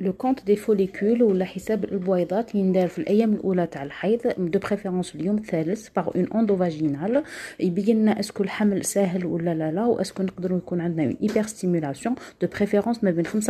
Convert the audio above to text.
Le compte des follicules ولا حساب البويضات يندار في الأيام الاولى تاع الحيض de préférence اليوم الثالث par une endovaginale يبين لنا est-ce que الحمل ساهل ولا لا لا و est-ce que نقدروا يكون عندنا une hyperstimulation de préférence ما بين